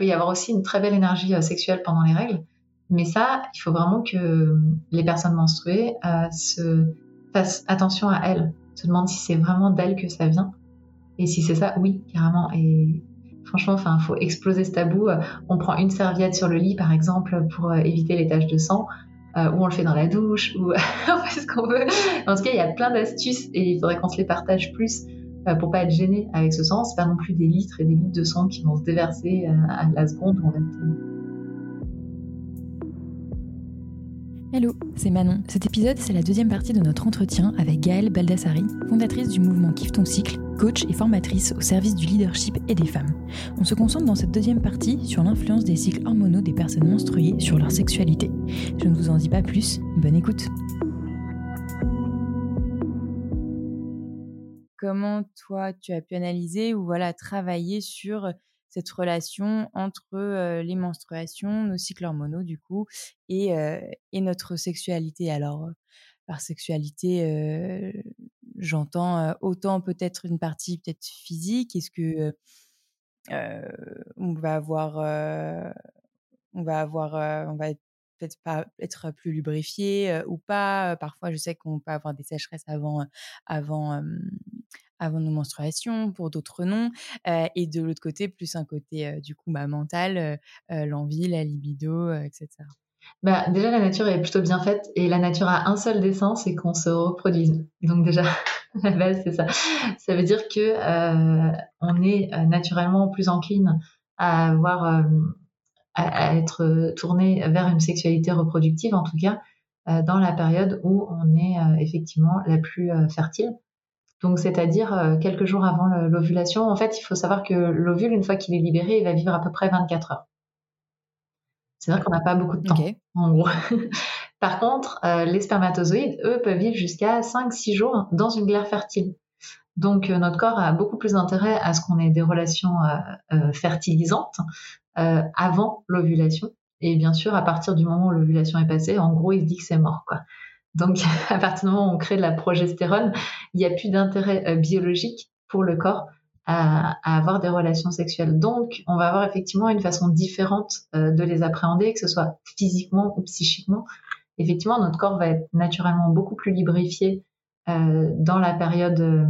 peut y avoir aussi une très belle énergie sexuelle pendant les règles. Mais ça, il faut vraiment que les personnes menstruées se fassent attention à elles, se demandent si c'est vraiment d'elles que ça vient. Et si c'est ça, oui, carrément. Et franchement, enfin, faut exploser ce tabou. On prend une serviette sur le lit, par exemple, pour éviter les taches de sang. Euh, ou on le fait dans la douche, ou on fait ce qu'on veut. En tout cas, il y a plein d'astuces et il faudrait qu'on se les partage plus euh, pour pas être gêné avec ce sang. C'est pas non plus des litres et des litres de sang qui vont se déverser euh, à la seconde où on va Hello, c'est Manon. Cet épisode, c'est la deuxième partie de notre entretien avec Gaëlle Baldassari, fondatrice du mouvement Kiffe ton cycle, coach et formatrice au service du leadership et des femmes. On se concentre dans cette deuxième partie sur l'influence des cycles hormonaux des personnes menstruées sur leur sexualité. Je ne vous en dis pas plus, bonne écoute. Comment toi tu as pu analyser ou voilà travailler sur cette relation entre les menstruations, nos cycles hormonaux du coup, et, et notre sexualité? Alors, par sexualité, j'entends autant peut-être une partie peut-être physique. Est-ce que on va avoir, on va avoir, on va peut-être pas être plus lubrifié ou pas? Parfois, je sais qu'on peut avoir des sécheresses avant, avant, avant nos menstruations, pour d'autres non. et de l'autre côté, plus un côté du coup bah, mental, l'envie, la libido, etc. Bah, déjà, la nature est plutôt bien faite et la nature a un seul dessin, c'est qu'on se reproduise. Donc déjà, la base, c'est ça. Ça veut dire que on est naturellement plus encline à avoir, à, être tourné vers une sexualité reproductive, en tout cas, dans la période où on est effectivement la plus fertile. Donc, c'est-à-dire euh, quelques jours avant l'ovulation. En fait, il faut savoir que l'ovule, une fois qu'il est libéré, il va vivre à peu près 24 heures. C'est-à-dire qu'on n'a pas beaucoup de temps, en gros. Par contre, euh, les spermatozoïdes, eux, peuvent vivre jusqu'à 5-6 jours dans une glaire fertile. Donc, euh, notre corps a beaucoup plus intérêt à ce qu'on ait des relations fertilisantes avant l'ovulation. Et bien sûr, à partir du moment où l'ovulation est passée, en gros, il se dit que c'est mort, quoi. Donc, à partir du moment où on crée de la progestérone, il n'y a plus d'intérêt euh, biologique pour le corps à, avoir des relations sexuelles. Donc, on va avoir effectivement une façon différente euh, de les appréhender, que ce soit physiquement ou psychiquement. Effectivement, notre corps va être naturellement beaucoup plus lubrifié euh, dans la période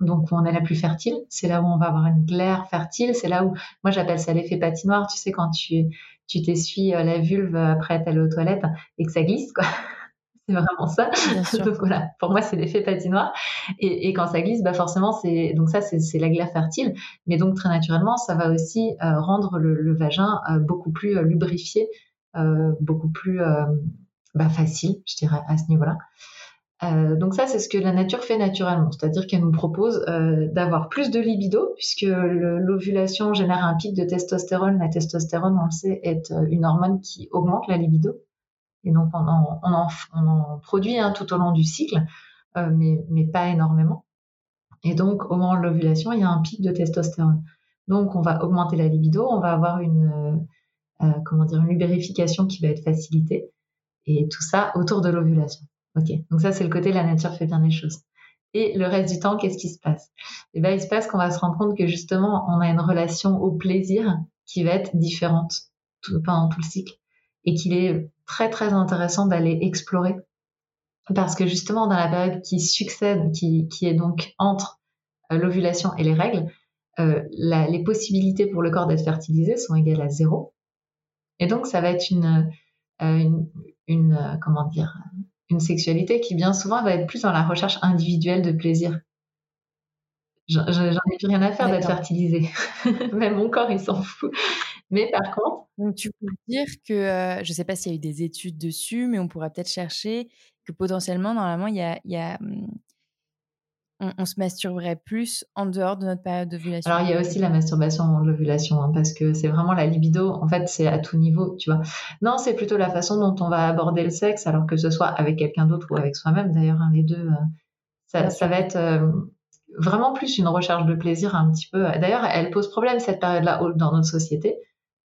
donc où on est la plus fertile. C'est là où on va avoir une glaire fertile. C'est là où, moi j'appelle ça l'effet patinoire. Tu sais, quand tu tu t'essuies la vulve après être allé aux toilettes et que ça glisse, quoi c'est vraiment ça. donc voilà, pour moi c'est l'effet patinoire. Et, et, quand ça glisse, bah forcément c'est donc ça c'est la glaire fertile, mais donc très naturellement ça va aussi euh, rendre le, vagin euh, beaucoup plus euh, lubrifié, beaucoup plus bah, facile, je dirais à ce niveau-là. donc ça, c'est ce que la nature fait naturellement, c'est-à-dire qu'elle nous propose d'avoir plus de libido, puisque l'ovulation génère un pic de testostérone. La testostérone, on le sait, est une hormone qui augmente la libido. Et donc, on en, produit hein, tout au long du cycle, euh, mais, pas énormément. Et donc, au moment de l'ovulation, il y a un pic de testostérone. Donc, on va augmenter la libido, on va avoir une, euh, euh, comment dire, une lubrification qui va être facilitée. Et tout ça autour de l'ovulation. Ok, donc ça, c'est le côté la nature fait bien les choses. Et le reste du temps, qu'est-ce qui se passe? Eh bien, il se passe qu'on va se rendre compte que justement, on a une relation au plaisir qui va être différente pendant tout le cycle et qu'il est très très intéressant d'aller explorer parce que justement dans la période qui succède, qui, qui est donc entre euh, l'ovulation et les règles, euh, les possibilités pour le corps d'être fertilisé sont égales à zéro. Et donc ça va être une, euh, une, une, comment dire, une sexualité qui bien souvent va être plus dans la recherche individuelle de plaisir. J'en ai plus rien à faire d'être fertilisé. Même mon corps, il s'en fout. Mais par contre. Donc, tu peux dire que, je ne sais pas s'il y a eu des études dessus, mais on pourrait peut-être chercher que potentiellement, normalement, il y a. Y a mmh, on, se masturberait plus en dehors de notre période d'ovulation. Alors, il y a aussi la masturbation en l'ovulation, hein, parce que c'est vraiment la libido. En fait, c'est à tout niveau, tu vois. Non, c'est plutôt la façon dont on va aborder le sexe, alors que ce soit avec quelqu'un d'autre ou avec soi-même, d'ailleurs, hein, les deux. ça, ça va être vraiment plus une recherche de plaisir un petit peu. D'ailleurs, elle pose problème cette période-là dans notre société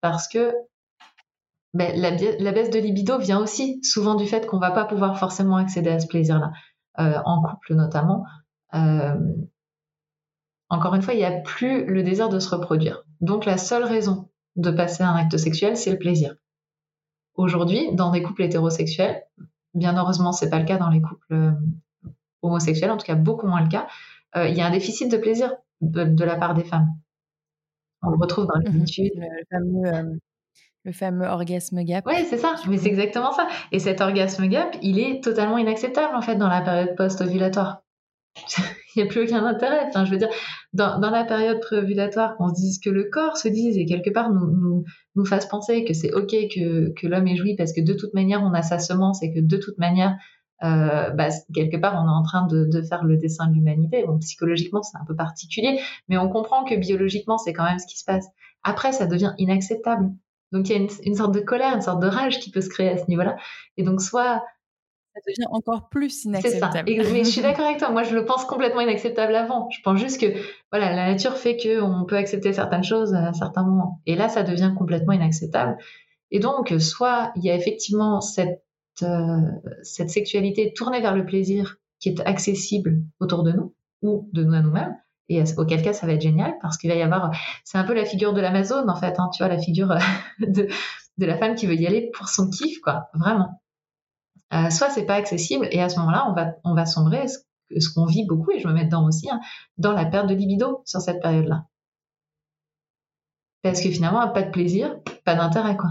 parce que ben, la, baisse de libido vient aussi souvent du fait qu'on va pas pouvoir forcément accéder à ce plaisir-là, euh, en couple notamment. Euh, encore une fois, il n'y a plus le désir de se reproduire. Donc la seule raison de passer un acte sexuel, c'est le plaisir. Aujourd'hui, dans des couples hétérosexuels, bien heureusement, c'est pas le cas dans les couples euh, homosexuels, en tout cas beaucoup moins le cas, il y a un déficit de plaisir de, la part des femmes. On le retrouve dans les mmh études. Le fameux, orgasme gap. Oui, c'est ça, mais c'est exactement ça. Et cet orgasme gap, il est totalement inacceptable en fait dans la période post-ovulatoire. il n'y a plus aucun intérêt. Enfin, je veux dire, dans, la période préovulatoire, qu'on se dise que le corps se dise et quelque part nous, nous, nous fasse penser que c'est OK que, que l'homme est joui parce que de toute manière, on a sa semence et que de toute manière, euh, bah, quelque part, on est en train de, de faire le dessin de l'humanité. Bon, psychologiquement, c'est un peu particulier, mais on comprend que biologiquement, c'est quand même ce qui se passe. Après, ça devient inacceptable. Donc, il y a une, une sorte de colère, une sorte de rage qui peut se créer à ce niveau-là. Et donc, soit ça devient encore plus inacceptable. C'est ça. mais je suis d'accord avec toi. Moi, je le pense complètement inacceptable avant. Je pense juste que voilà, la nature fait qu'on peut accepter certaines choses à certains moments. Et là, ça devient complètement inacceptable. Et donc, soit il y a effectivement cette, cette sexualité tournée vers le plaisir qui est accessible autour de nous ou de nous à nous-mêmes. Et auquel cas, ça va être génial parce qu'il va y avoir, c'est un peu la figure de l'Amazone en fait, hein, tu vois, la figure de, de la femme qui veut y aller pour son kiff, quoi, vraiment. Euh, soit c'est pas accessible et à ce moment-là, on va, on va sombrer, ce, ce qu'on vit beaucoup, et je me mets dedans aussi, hein, dans la perte de libido sur cette période-là. Parce que finalement, pas de plaisir, pas d'intérêt, quoi.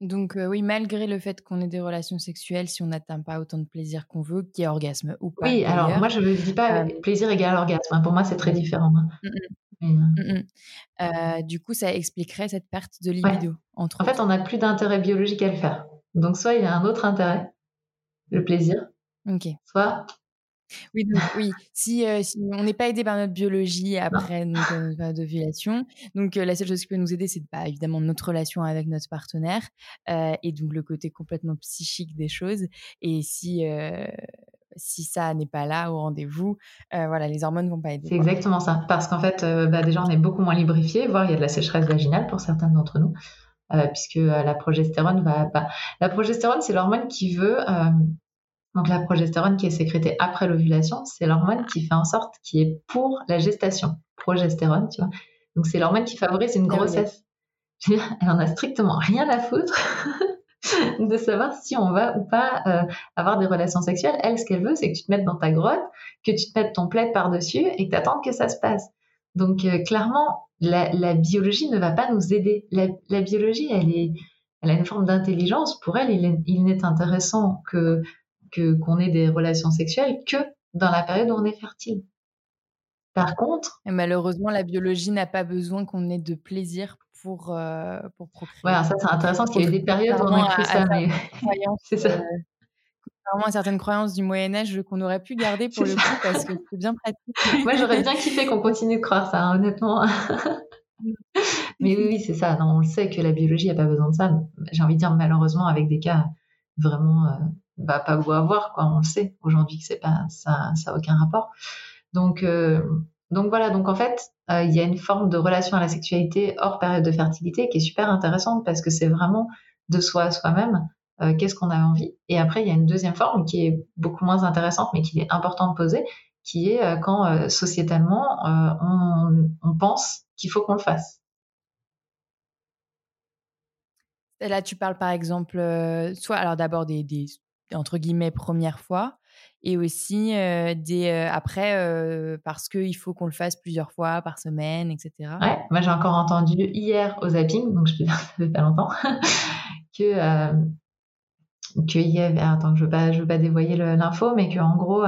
Donc euh, oui, malgré le fait qu'on ait des relations sexuelles, si on n'atteint pas autant de plaisir qu'on veut, qu'il y ait orgasme ou pas. Oui, alors moi je ne dis pas euh, plaisir égal orgasme. Hein. Pour moi, c'est très différent. Hein. Mmh, mmh. Euh, mmh, du coup, ça expliquerait cette perte de libido. Entre en fait, on n'a plus d'intérêt biologique à le faire. Donc, soit il y a un autre intérêt, le plaisir, Ok. soit oui, donc, oui. Si, si on n'est pas aidé par notre biologie après notre période d'ovulation, donc la seule chose qui peut nous aider, c'est bah, évidemment notre relation avec notre partenaire et donc le côté complètement psychique des choses. Et si si ça n'est pas là au rendez-vous, euh, voilà, les hormones vont pas aider. C'est exactement ça. Parce qu'en fait, euh, bah, déjà, on est beaucoup moins lubrifié, voire il y a de la sécheresse vaginale pour certains d'entre nous, euh, puisque la progestérone va. Bah, la progestérone, c'est l'hormone qui veut. Donc la progestérone qui est sécrétée après l'ovulation, c'est l'hormone qui fait en sorte qui est pour la gestation. Progestérone, tu vois. Donc c'est l'hormone qui favorise une ah grossesse. Elle en a strictement rien à foutre de savoir si on va ou pas euh, avoir des relations sexuelles. Elle, ce qu'elle veut, c'est que tu te mettes dans ta grotte, que tu te mettes ton plaid par-dessus et que tu attendes que ça se passe. Donc, euh, clairement, la, biologie ne va pas nous aider. La, biologie, elle, est, elle a une forme d'intelligence. Pour elle, il, n'est intéressant que qu'on ait des relations sexuelles que dans la période où on est fertile. Par contre. Et malheureusement, la biologie n'a pas besoin qu'on ait de plaisir pour, euh, pour procréer. Ouais, ça c'est intéressant parce qu'il y a eu des périodes où on a cru ça, mais c'est ça. Euh, contrairement à certaines croyances du Moyen Âge qu'on aurait pu garder pour le coup parce que c'est bien pratique. Moi j'aurais bien kiffé qu'on continue de croire ça, hein, honnêtement. Mm. mais oui, oui c'est ça. Non, on le sait que la biologie n'a pas besoin de ça. J'ai envie de dire malheureusement avec des cas vraiment euh, bah, pas beau à voir, quoi. On le sait aujourd'hui que c'est pas ça, ça a aucun rapport. Donc euh, donc voilà, donc en fait, euh, il y a une forme de relation à la sexualité hors période de fertilité qui est super intéressante parce que c'est vraiment de soi à soi-même, euh, qu'est-ce qu'on a envie. Et après, il y a une deuxième forme qui est beaucoup moins intéressante, mais qui est important de poser, qui est euh, quand sociétalement on, pense qu'il faut qu'on le fasse. là, tu parles par exemple, soit alors d'abord des, des, entre guillemets premières fois, et aussi des, après parce qu'il faut qu'on le fasse plusieurs fois par semaine, etc. Ouais, moi j'ai encore entendu hier au zapping, donc je peux dire ça fait pas longtemps, que qu'il y avait, attends, je veux pas, je veux pas dévoyer l'info, mais qu'en gros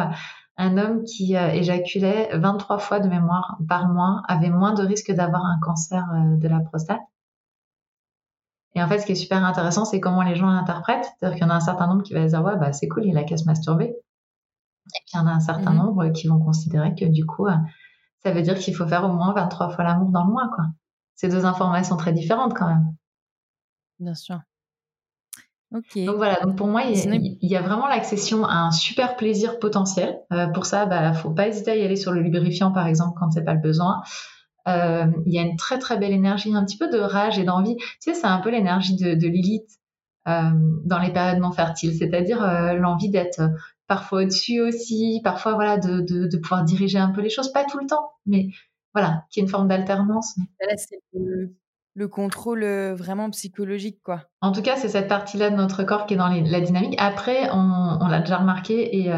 un homme qui éjaculait 23 fois de mémoire par mois avait moins de risque d'avoir un cancer de la prostate. Et en fait, ce qui est super intéressant, c'est comment les gens l'interprètent. C'est-à-dire qu'il y en a un certain nombre qui va dire, ouais, bah, c'est cool, il a qu'à se masturber. Et puis il y en a un certain mmh nombre qui vont considérer que du coup, euh, ça veut dire qu'il faut faire au moins 23 fois l'amour dans le mois. Quoi. C'est deux informations très différentes quand même. Bien sûr. Donc voilà, donc pour moi, il y, a, vraiment l'accession à un super plaisir potentiel. Euh, pour ça, il bah, faut pas hésiter à y aller sur le lubrifiant, par exemple, quand c'est pas le besoin. Euh, il y a une très très belle énergie, un petit peu de rage et d'envie. Tu sais, c'est un peu l'énergie de, de Lilith dans les périodes non fertiles, c'est-à-dire l'envie d'être parfois au-dessus aussi, parfois voilà de, de, de, pouvoir diriger un peu les choses, pas tout le temps, mais voilà, qu'il y ait une forme d'alternance. Là, c'est le, contrôle vraiment psychologique, quoi. En tout cas, c'est cette partie-là de notre corps qui est dans la dynamique. Après, on, l'a déjà remarqué et,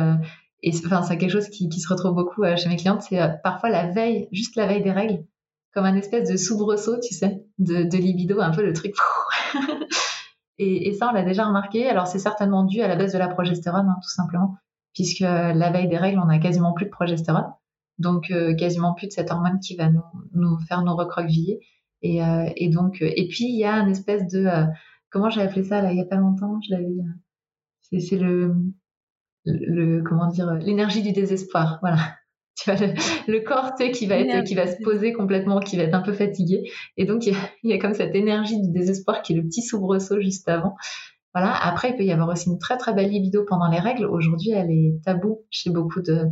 et enfin, c'est quelque chose qui, se retrouve beaucoup chez mes clientes, c'est parfois la veille, juste la veille des règles, comme un espèce de soubresaut, tu sais, de, de libido, un peu le truc. et, ça, on l'a déjà remarqué. Alors, c'est certainement dû à la baisse de la progestérone, hein, tout simplement, puisque la veille des règles, on a quasiment plus de progestérone, donc euh, quasiment plus de cette hormone qui va nous, nous faire nous recroqueviller. Et, euh, et donc, et puis il y a une espèce de, euh, comment j'ai appelé ça là il y a pas longtemps, je l'avais, c'est le, le, comment dire, l'énergie du désespoir, voilà tu vois, le, corps tu sais, qui va être, qui va se poser complètement, qui va être un peu fatigué. Et donc, il y, a, comme cette énergie du désespoir qui est le petit soubresaut juste avant. Voilà. Après, il peut y avoir aussi une très, très belle libido pendant les règles. Aujourd'hui, elle est taboue chez beaucoup de,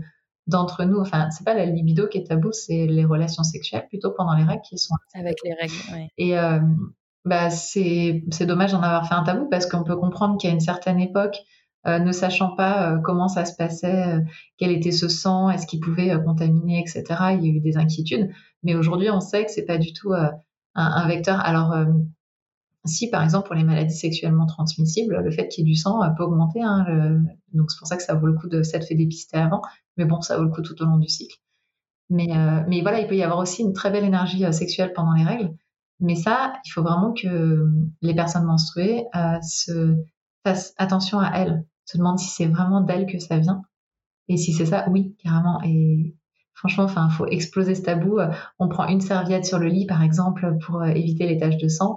d'entre nous. Enfin, c'est pas la libido qui est taboue, c'est les relations sexuelles plutôt pendant les règles qui sont. Avec les règles, oui. Et, euh, bah, c'est, c'est dommage d'en avoir fait un tabou parce qu'on peut comprendre qu'à une certaine époque, euh, ne sachant pas euh, comment ça se passait, euh, quel était ce sang, est-ce qu'il pouvait contaminer, etc. Il y a eu des inquiétudes. Mais aujourd'hui, on sait que c'est pas du tout un, vecteur. Alors, si par exemple pour les maladies sexuellement transmissibles, le fait qu'il y ait du sang peut augmenter. Hein, donc c'est pour ça que ça vaut le coup de s'être fait dépister avant. Mais bon, ça vaut le coup tout au long du cycle. Mais voilà, il peut y avoir aussi une très belle énergie sexuelle pendant les règles. Mais ça, il faut vraiment que les personnes menstruées se fassent attention à elles se demande si c'est vraiment d'elle que ça vient. Et si c'est ça, oui, carrément. Et franchement, enfin, faut exploser ce tabou. Euh, on prend une serviette sur le lit, par exemple, pour euh, éviter les taches de sang,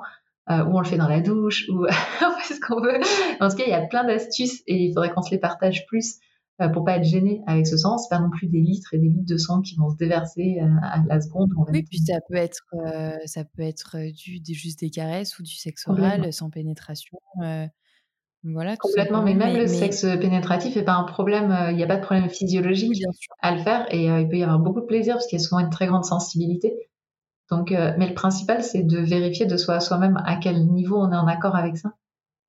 euh, ou on le fait dans la douche, ou on fait ce qu'on veut. En tout cas, il y a plein d'astuces et il faudrait qu'on se les partage plus pour pas être gêné avec ce sang. C'est pas non plus des litres et des litres de sang qui vont se déverser à la seconde. oui, puis ça peut être, ça peut être du, juste des caresses ou du sexe oral sans pénétration. Voilà, Complètement, mais même le sexe pénétratif n'est pas un problème, euh, il n'y a pas de problème physiologique à le faire et euh, il peut y avoir beaucoup de plaisir parce qu'il y a souvent une très grande sensibilité. Donc, euh, mais le principal, c'est de vérifier de soi à soi-même à quel niveau on est en accord avec ça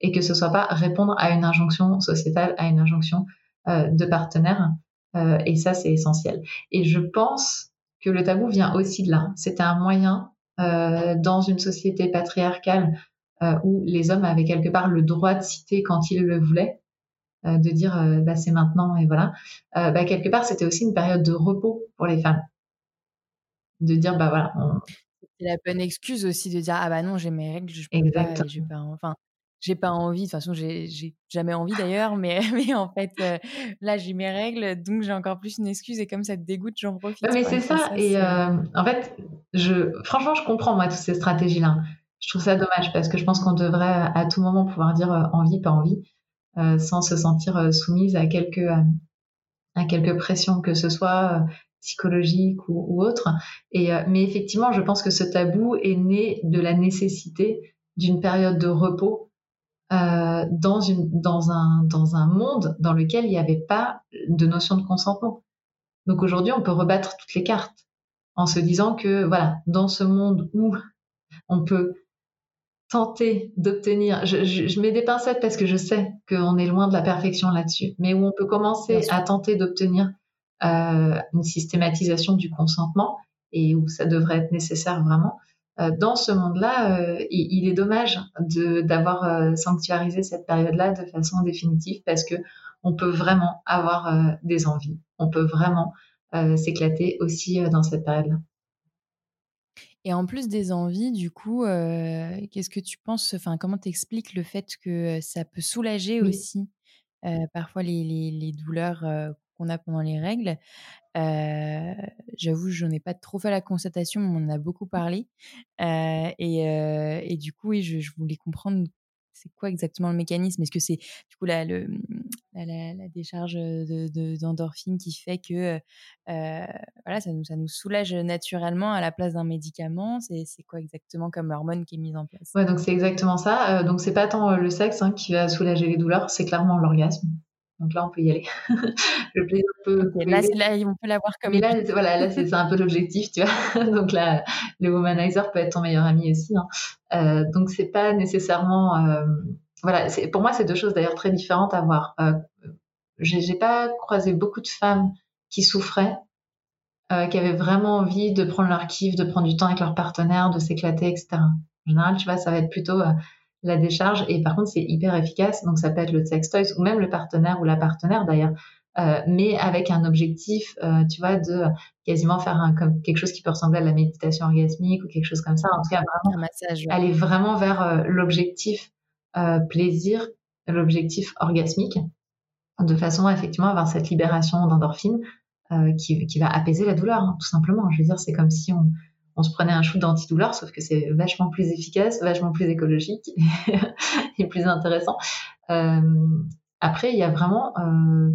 et que ce soit pas répondre à une injonction sociétale, à une injonction de partenaire. et ça, c'est essentiel. Et je pense que le tabou vient aussi de là. C'était un moyen dans une société patriarcale euh, où les hommes avaient quelque part le droit de citer quand ils le voulaient, euh, de dire euh, bah, c'est maintenant et voilà. Bah, quelque part, c'était aussi une période de repos pour les femmes. De dire, bah voilà. C'est la bonne excuse aussi de dire, ah bah non, j'ai mes règles, je peux pas, j'ai pas, enfin, j'ai pas envie, de toute façon, j'ai jamais envie d'ailleurs, mais, mais en fait, là, j'ai mes règles, donc j'ai encore plus une excuse, et comme ça te dégoûte, j'en profite. mais c'est ça, et en fait, je, franchement, je comprends, moi, toutes ces stratégies-là je trouve ça dommage parce que je pense qu'on devrait à tout moment pouvoir dire euh, envie, pas envie, euh, sans se sentir euh, soumise à quelques, à quelques pressions, que ce soit psychologiques ou, autres. Et, mais effectivement, je pense que ce tabou est né de la nécessité d'une période de repos euh, dans, une, dans, un, dans un monde dans lequel il n'y avait pas de notion de consentement. Donc aujourd'hui, on peut rebattre toutes les cartes en se disant que voilà, dans ce monde où on peut tenter d'obtenir, je, mets des pincettes parce que je sais qu'on est loin de la perfection là-dessus, mais où on peut commencer à tenter d'obtenir euh, une systématisation du consentement et où ça devrait être nécessaire vraiment. Euh, dans ce monde-là, euh, il, est dommage d'avoir sanctuarisé cette période-là de façon définitive parce que on peut vraiment avoir des envies, on peut vraiment s'éclater aussi dans cette période-là. Et en plus des envies, du coup, qu'est-ce que tu penses, enfin, comment t'expliques le fait que ça peut soulager aussi parfois les, douleurs qu'on a pendant les règles? J'avoue, j'en ai pas trop fait la constatation, mais on en a beaucoup parlé. et, du coup, oui, je, voulais comprendre c'est quoi exactement le mécanisme? Est-ce que c'est du coup la, la, décharge d'endorphine de, qui fait que euh, voilà, ça nous, soulage naturellement à la place d'un médicament? C'est quoi exactement comme hormone qui est mise en place? Donc c'est exactement ça. Euh, donc c'est pas tant le sexe hein, qui va soulager les douleurs, c'est clairement l'orgasme. Donc là, on peut y aller. le plaisir peut. là, là, on peut l'avoir comme. Mais là, voilà, là, c'est un peu l'objectif, tu vois. donc là, le womanizer peut être ton meilleur ami aussi. Hein. Euh, donc c'est pas nécessairement. Euh, voilà, pour moi, c'est deux choses d'ailleurs très différentes à voir. Euh, j'ai pas croisé beaucoup de femmes qui souffraient qui avaient vraiment envie de prendre leur kiff, de prendre du temps avec leur partenaire, de s'éclater, etc. En général, tu vois, ça va être plutôt la décharge. Et par contre, c'est hyper efficace. Donc, ça peut être le sex toys ou même le partenaire ou la partenaire d'ailleurs. Euh, mais avec un objectif, euh, tu vois, de quasiment faire un, comme quelque chose qui peut ressembler à la méditation orgasmique ou quelque chose comme ça. En tout cas, vraiment, massage, aller vraiment vers euh, l'objectif plaisir, l'objectif orgasmique, de façon à effectivement avoir cette libération d'endorphine qui, qui, va apaiser la douleur, hein, tout simplement. Je veux dire, c'est comme si on, on se prenait un shoot d'antidouleur, sauf que c'est vachement plus efficace, vachement plus écologique et plus intéressant. Euh, après, il y a vraiment, euh,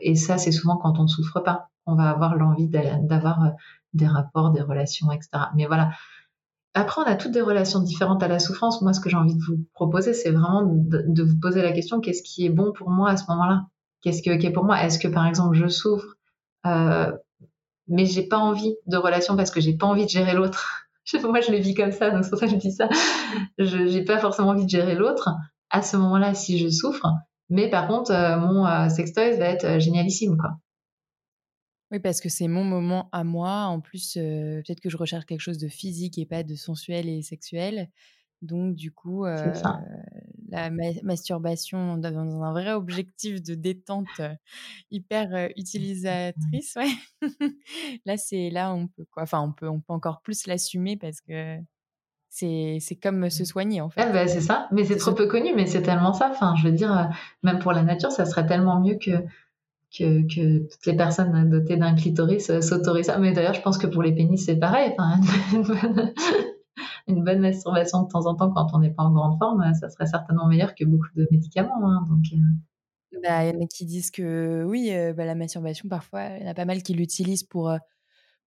et ça c'est souvent quand on ne souffre pas, on va avoir l'envie d'avoir euh, des rapports, des relations, etc. Mais voilà. Après, on a toutes des relations différentes à la souffrance. Moi, ce que j'ai envie de vous proposer, c'est vraiment de, vous poser la question qu'est-ce qui est bon pour moi à ce moment-là? Qu'est-ce qui est pour moi? Est-ce que, par exemple, je souffre? Euh, mais j'ai pas envie de relation parce que j'ai pas envie de gérer l'autre. Moi, je le vis comme ça, donc c'est pour ça que je dis ça. Je n'ai pas forcément envie de gérer l'autre à ce moment-là si je souffre. Mais par contre, euh, mon euh, sextoy va être euh, génialissime, quoi. Oui, parce que c'est mon moment à moi. En plus, peut-être que je recherche quelque chose de physique et pas de sensuel et sexuel. Donc, du coup, la masturbation dans un vrai objectif de détente hyper utilisatrice, ouais. là, c'est là on peut quoi. Enfin, on peut, on peut encore plus l'assumer parce que c'est comme se soigner en fait. bah, c'est ça, mais c'est trop peu connu, mais c'est tellement ça. Enfin, je veux dire, même pour la nature, ça serait tellement mieux que que, que toutes les personnes dotées d'un clitoris s'autorisent ça. Mais d'ailleurs, je pense que pour les pénis, c'est pareil. Enfin, une bonne masturbation de temps en temps quand on n'est pas en grande forme, ça serait certainement meilleur que beaucoup de médicaments. Hein, donc, euh. bah, il y en a qui disent que oui, euh, bah, la masturbation, parfois, il y en a pas mal qui l'utilisent pour, euh,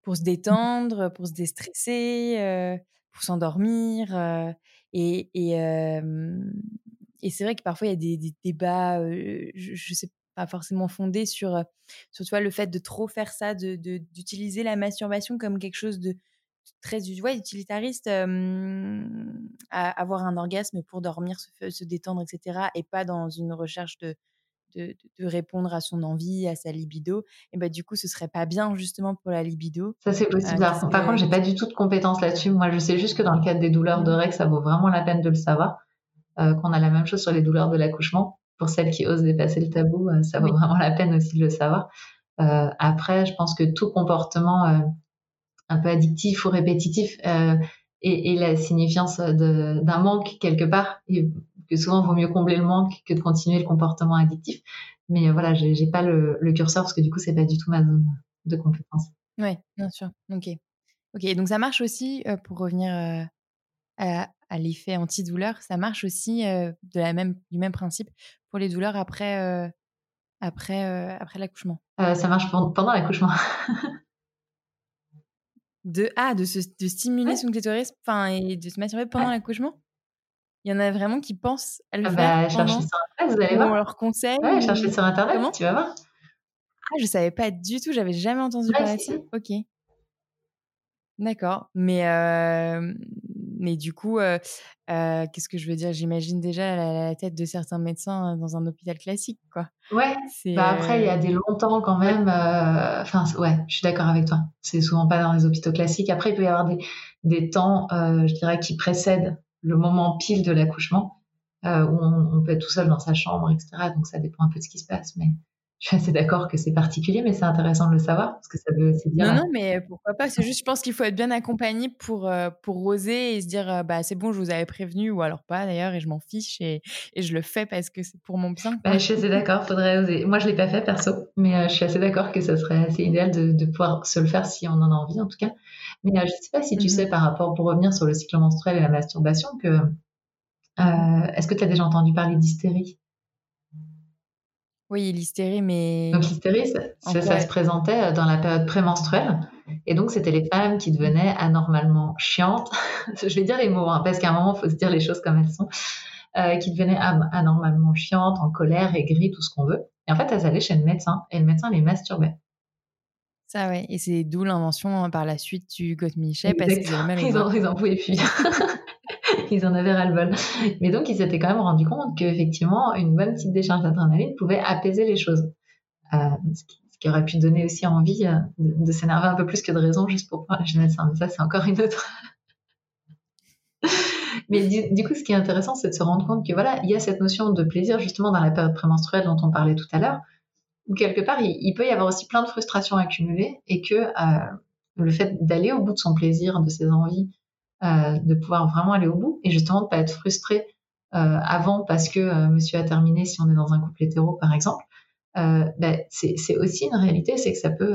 pour se détendre, pour se déstresser, pour s'endormir. et et, c'est vrai que parfois, il y a des, débats, je ne sais pas forcément fondés sur, sur le fait de trop faire ça, d'utiliser de, la masturbation comme quelque chose de très ouais, utilitariste à avoir un orgasme pour dormir, se, se, détendre, etc. Et pas dans une recherche de, de, de, répondre à son envie, à sa libido. Et bah, du coup, ce serait pas bien justement pour la libido. Ça, c'est possible. par contre, j'ai pas du tout de compétences là-dessus. Moi, je sais juste que dans le cadre des douleurs de règles, ça vaut vraiment la peine de le savoir. Euh, qu'on a la même chose sur les douleurs de l'accouchement. Pour celles qui osent dépasser le tabou, euh, ça vaut vraiment la peine aussi de le savoir. Euh, après, je pense que tout comportement un peu addictif ou répétitif euh, et, la signifiance d'un manque quelque part et que souvent il vaut mieux combler le manque que de continuer le comportement addictif. Mais euh, voilà j'ai pas le, curseur parce que du coup c'est pas du tout ma zone de compétence. Oui bien sûr. Ok. Ok donc ça marche aussi euh, pour revenir à, à l'effet antidouleur ça marche aussi de la même du même principe pour les douleurs après après après l'accouchement? Ça marche pendant l'accouchement De, ah, de, se, de stimuler son clitoris et de se masturber pendant l'accouchement? Il y en a vraiment qui pensent à le ah faire. Bah, chercher sur Internet, vous allez voir. On leur conseille. Ouais, chercher sur Internet, tu vas voir. Ah, je savais pas du tout, j'avais jamais entendu parler de ça. Ok. D'accord. Mais, euh, mais du coup, euh, euh, qu'est-ce que je veux dire? J'imagine déjà la, tête de certains médecins dans un hôpital classique, quoi. Ouais. Bah après, il y a des longtemps quand même. Enfin, ouais, je suis d'accord avec toi. C'est souvent pas dans les hôpitaux classiques. Après, il peut y avoir des, des temps, je dirais, qui précèdent le moment pile de l'accouchement, où on, on, peut être tout seul dans sa chambre, etc. Donc ça dépend un peu de ce qui se passe, mais je suis assez d'accord que c'est particulier, mais c'est intéressant de le savoir parce que ça veut aussi dire. Non, non, mais pourquoi pas C'est juste, je pense qu'il faut être bien accompagné pour, euh, pour oser et se dire euh, bah, c'est bon, je vous avais prévenu, ou alors pas d'ailleurs, et je m'en fiche et, et, je le fais parce que c'est pour mon bien. Bah, je suis assez d'accord, faudrait oser. Moi, je ne l'ai pas fait perso, mais euh, je suis assez d'accord que ça serait assez idéal de, de, pouvoir se le faire si on en a envie en tout cas. Mais je ne sais pas si tu mmh sais par rapport, pour revenir sur le cycle menstruel et la masturbation, que. Est-ce que tu as déjà entendu parler d'hystérie? Oui, l'hystérie, mais. Donc l'hystérie, ça, ça, se présentait euh, dans la période prémenstruelle. Et donc, c'était les femmes qui devenaient anormalement chiantes. Je vais dire les mots, hein, parce qu'à un moment, il faut se dire les choses comme elles sont. Euh, qui devenaient anormalement chiantes, en colère, aigries, tout ce qu'on veut. Et en fait, elles allaient chez le médecin, et le médecin les masturbait. Ça, ouais. Et c'est d'où l'invention hein, par la suite du Gottmichet, parce qu'ils même ils, ils en pouvaient plus. ils en avaient ras-le-bol. Mais donc, ils s'étaient quand même rendu compte qu'effectivement, une bonne petite décharge d'adrénaline pouvait apaiser les choses. Euh, ce, qui aurait pu donner aussi envie de, s'énerver un peu plus que de raison juste pour prendre la jeunesse. Mais ça, c'est encore une autre. Mais du, coup, ce qui est intéressant, c'est de se rendre compte que voilà, il y a cette notion de plaisir justement dans la période prémenstruelle dont on parlait tout à l'heure, où quelque part, il, peut y avoir aussi plein de frustrations accumulées et que euh, le fait d'aller au bout de son plaisir, de ses envies, euh, de pouvoir vraiment aller au bout et justement de pas être frustré euh, avant parce que monsieur a terminé si on est dans un couple hétéro par exemple, ben, c'est aussi une réalité, c'est que ça peut,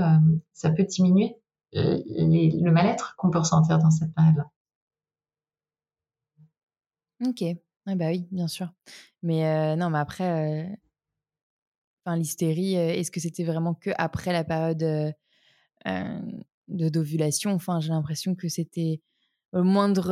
ça peut diminuer le mal-être qu'on peut ressentir dans cette période-là. OK. Ah bah oui, bien sûr. Mais non, mais après, enfin l'hystérie, est-ce que c'était vraiment que après la période, de d'ovulation? Enfin, j'ai l'impression que c'était moindre,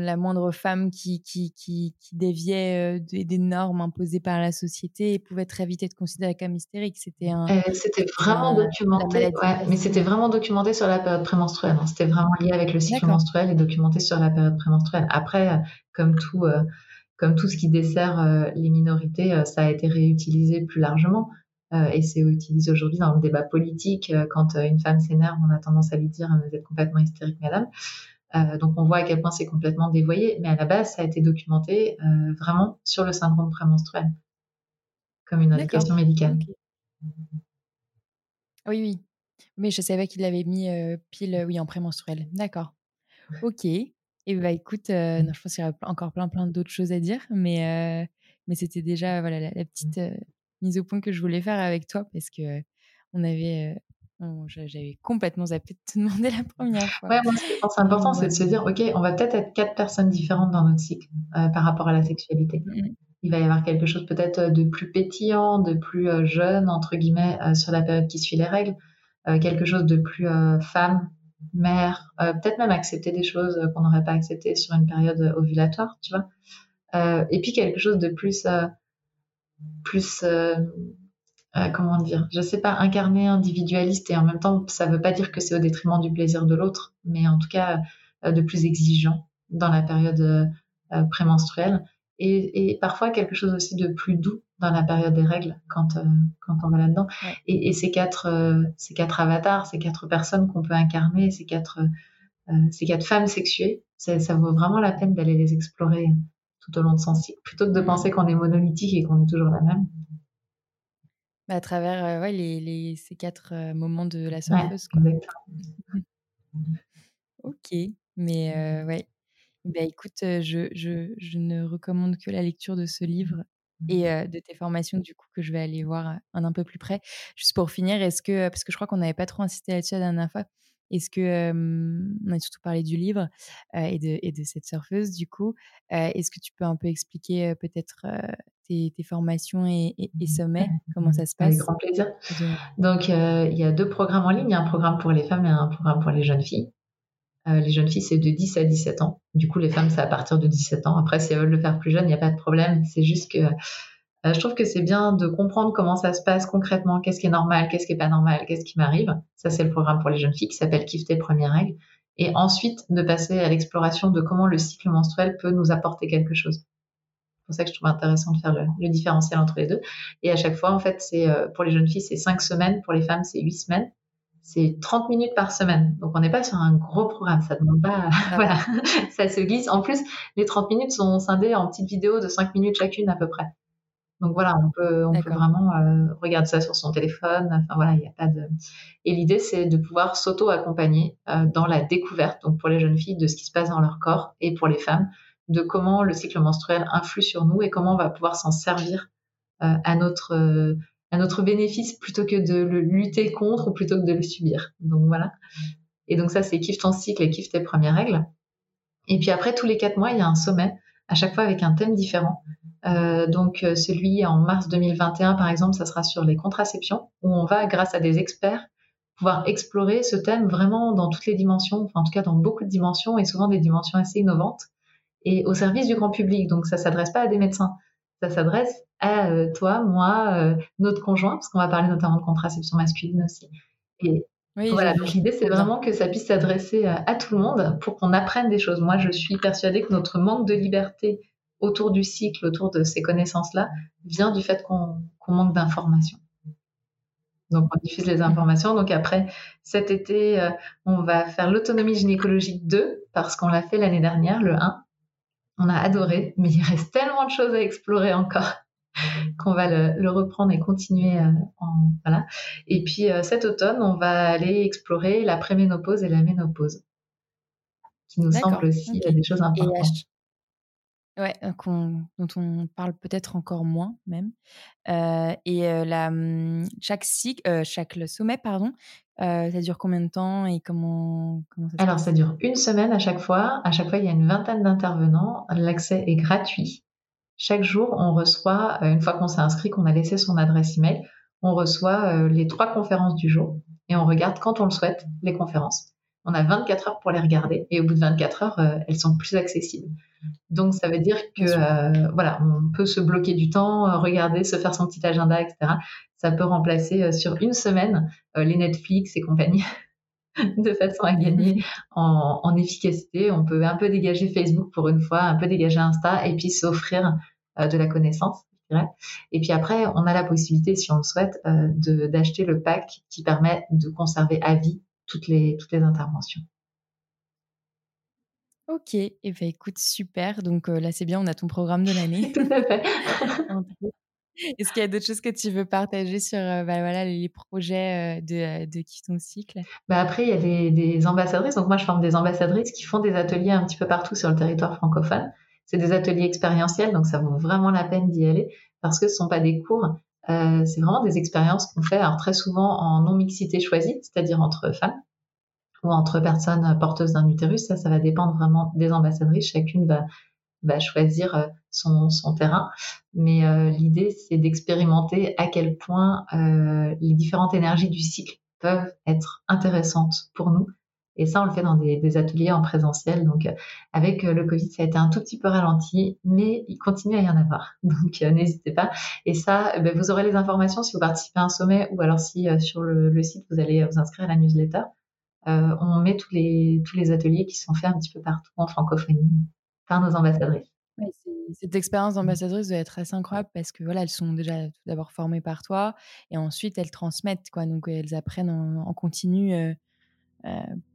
la moindre femme qui, qui, qui, qui déviait des, normes imposées par la société et pouvait très vite être considérée comme hystérique. C'était un. c'était vraiment documenté, mais c'était vraiment documenté sur la période prémenstruelle. Hein. C'était vraiment lié avec le cycle menstruel et documenté sur la période prémenstruelle. Après, comme tout, comme tout ce qui dessert les minorités, ça a été réutilisé plus largement. et c'est utilisé aujourd'hui dans le débat politique. quand une femme s'énerve, on a tendance à lui dire Vous êtes complètement hystérique, madame. Euh, donc on voit à quel point c'est complètement dévoyé, mais à la base, ça a été documenté euh, vraiment sur le syndrome prémenstruel, comme une indication médicale. Oui, oui. Mais je savais qu'il l'avait mis euh, pile oui, en prémenstruel. D'accord. Ok. Et bah écoute, non, je pense qu'il y aurait encore plein, plein d'autres choses à dire, mais, mais c'était déjà voilà, la, la petite mise au point que je voulais faire avec toi parce que on avait j'avais complètement zappé de te demander la première fois. Ouais, moi, ce que je pense important, c'est de se dire, OK, on va peut-être être quatre personnes différentes dans notre cycle euh, par rapport à la sexualité. Mmh Il va y avoir quelque chose peut-être de plus pétillant, de plus euh, jeune, entre guillemets, euh, sur la période qui suit les règles, quelque chose de plus femme, mère, peut-être même accepter des choses qu'on n'aurait pas acceptées sur une période ovulatoire, tu vois. et puis quelque chose de plus, plus euh, comment dire, je sais pas, incarner individualiste et en même temps, ça veut pas dire que c'est au détriment du plaisir de l'autre, mais en tout cas euh, de plus exigeant dans la période euh, prémenstruelle et, parfois quelque chose aussi de plus doux dans la période des règles quand, quand on va là-dedans. Et, ces, quatre, ces quatre avatars, ces quatre personnes qu'on peut incarner, ces quatre, ces quatre femmes sexuées, ça, ça vaut vraiment la peine d'aller les explorer tout au long de son cycle, plutôt que de penser qu'on est monolithique et qu'on est toujours la même. Bah, à travers ouais, les, les, ces quatre moments de la surfeuse. ok, mais ouais. Bah, écoute, je, je, je, ne recommande que la lecture de ce livre et de tes formations, du coup, que je vais aller voir un, un peu plus près. Juste pour finir, est-ce que, parce que je crois qu'on n'avait pas trop insisté là-dessus la dernière fois, est-ce que, on a surtout parlé du livre et, de, et de cette surfeuse, du coup, est-ce que tu peux un peu expliquer peut-être tes, formations et, sommets, comment ça se passe? Avec grand plaisir. Donc, il y a deux programmes en ligne, il y a un programme pour les femmes et un programme pour les jeunes filles. les jeunes filles, c'est de 10 à 17 ans. Du coup, les femmes, c'est à partir de 17 ans. Après, si elles veulent le faire plus jeune, il n'y a pas de problème. C'est juste que euh, je trouve que c'est bien de comprendre comment ça se passe concrètement, qu'est-ce qui est normal, qu'est-ce qui est pas normal, qu'est-ce qui m'arrive. Ça, c'est le programme pour les jeunes filles qui s'appelle Kiffe tes premières règles. Et ensuite, de passer à l'exploration de comment le cycle menstruel peut nous apporter quelque chose. C'est pour ça que je trouve intéressant de faire le, différentiel entre les deux. Et à chaque fois, en fait, c'est euh, pour les jeunes filles, c'est 5 semaines, pour les femmes, c'est 8 semaines. C'est 30 minutes par semaine. Donc, on n'est pas sur un gros programme. Ça demande pas, voilà, ça se glisse. En plus, les 30 minutes sont scindées en petites vidéos de 5 minutes chacune à peu près. Donc voilà, on peut, on peut vraiment euh, regarder ça sur son téléphone. Enfin voilà, il n'y a pas de. Et l'idée, c'est de pouvoir s'auto-accompagner euh, dans la découverte, donc pour les jeunes filles, de ce qui se passe dans leur corps et pour les femmes, de comment le cycle menstruel influe sur nous et comment on va pouvoir s'en servir euh, à notre à notre bénéfice plutôt que de le lutter contre ou plutôt que de le subir. Donc voilà. Et donc ça, c'est kiffe ton cycle et kiffe tes premières règles. Et puis après, tous les quatre mois, il y a un sommet, à chaque fois avec un thème différent. Euh, donc euh, celui en mars 2021, par exemple, ça sera sur les contraceptions, où on va, grâce à des experts, pouvoir explorer ce thème vraiment dans toutes les dimensions, enfin en tout cas dans beaucoup de dimensions et souvent des dimensions assez innovantes et au service du grand public. Donc ça s'adresse pas à des médecins, ça s'adresse à euh, toi, moi, notre conjoint, parce qu'on va parler notamment de contraception masculine aussi. Et voilà, donc l'idée c'est vraiment que ça puisse s'adresser à tout le monde pour qu'on apprenne des choses. Moi, je suis persuadée que notre manque de liberté autour du cycle, autour de ces connaissances-là, vient du fait qu'on manque d'informations. Donc, on diffuse les informations. Donc, après, cet été, euh, on va faire l'autonomie gynécologique 2 parce qu'on l'a fait l'année dernière, le 1. On a adoré, mais il reste tellement de choses à explorer encore qu'on va le, reprendre et continuer. Euh, en, voilà. Et puis, euh, cet automne, on va aller explorer la préménopause et la ménopause, qui nous semble aussi des choses importantes. Ouais, dont on parle peut-être encore moins même. et la, mmh, chaque cycle, chaque sommet, pardon, ça dure combien de temps et comment, comment ça Alors, ça dure une semaine à chaque fois. À chaque fois, il y a une vingtaine d'intervenants. L'accès est gratuit. Chaque jour, on reçoit, une fois qu'on s'est inscrit, qu'on a laissé son adresse email, on reçoit les trois conférences du jour et on regarde quand on le souhaite les conférences. On a 24 heures pour les regarder et au bout de 24 heures, elles sont plus accessibles. Donc ça veut dire que euh, voilà, on peut se bloquer du temps, euh, regarder, se faire son petit agenda, etc. Ça peut remplacer euh, sur une semaine les Netflix et compagnie. de façon à gagner en, efficacité. On peut un peu dégager Facebook pour une fois, un peu dégager Insta et puis s'offrir de la connaissance. Et puis après, on a la possibilité, si on le souhaite, d'acheter le pack qui permet de conserver à vie toutes les, toutes les interventions. Ok, et eh ben, écoute, super. Donc là, c'est bien, on a ton programme de l'année. Tout à fait. Est-ce qu'il y a d'autres choses que tu veux partager sur bah, voilà, les projets de, de Qui ton cycle? Bah Après, il y a des, des, ambassadrices. Donc moi, je forme des ambassadrices qui font des ateliers un petit peu partout sur le territoire francophone. C'est des ateliers expérientiels, donc ça vaut vraiment la peine d'y aller parce que ce ne sont pas des cours. Euh, c'est vraiment des expériences qu'on fait alors très souvent en non-mixité choisie, c'est-à-dire entre femmes ou entre personnes porteuses d'un utérus. Ça, ça va dépendre vraiment des ambassadrices. Chacune va, va choisir euh, son, son terrain. Mais euh, l'idée, c'est d'expérimenter à quel point euh, les différentes énergies du cycle peuvent être intéressantes pour nous. Et ça, on le fait dans des, ateliers en présentiel. Donc, avec le Covid, ça a été un tout petit peu ralenti, mais il continue à y en avoir. Donc, n'hésitez pas. Et ça, ben, vous aurez les informations si vous participez à un sommet ou alors si sur le, site, vous allez vous inscrire à la newsletter. Euh, on met tous les, tous les ateliers qui sont faits un petit peu partout en francophonie par nos ambassadrices. cette expérience d'ambassadrice doit être assez incroyable parce que voilà, elles sont déjà tout d'abord formées par toi et ensuite elles transmettent quoi. Donc elles apprennent en, continu euh, euh,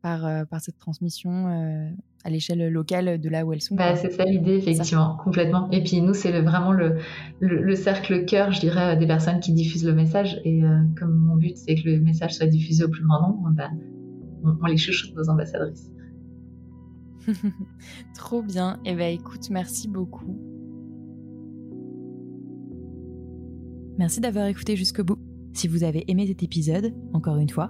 par, par cette transmission à l'échelle locale de là où elles sont. Bah, c'est ça l'idée, effectivement, complètement. Et puis nous, c'est vraiment le, le, cercle cœur, je dirais, des personnes qui diffusent le message. Et comme mon but, c'est que le message soit diffusé au plus grand nombre, bah, on, les chouchoute nos ambassadrices. Trop bien. Eh ben écoute, merci beaucoup. Merci d'avoir écouté jusqu'au bout. Si vous avez aimé cet épisode, encore une fois,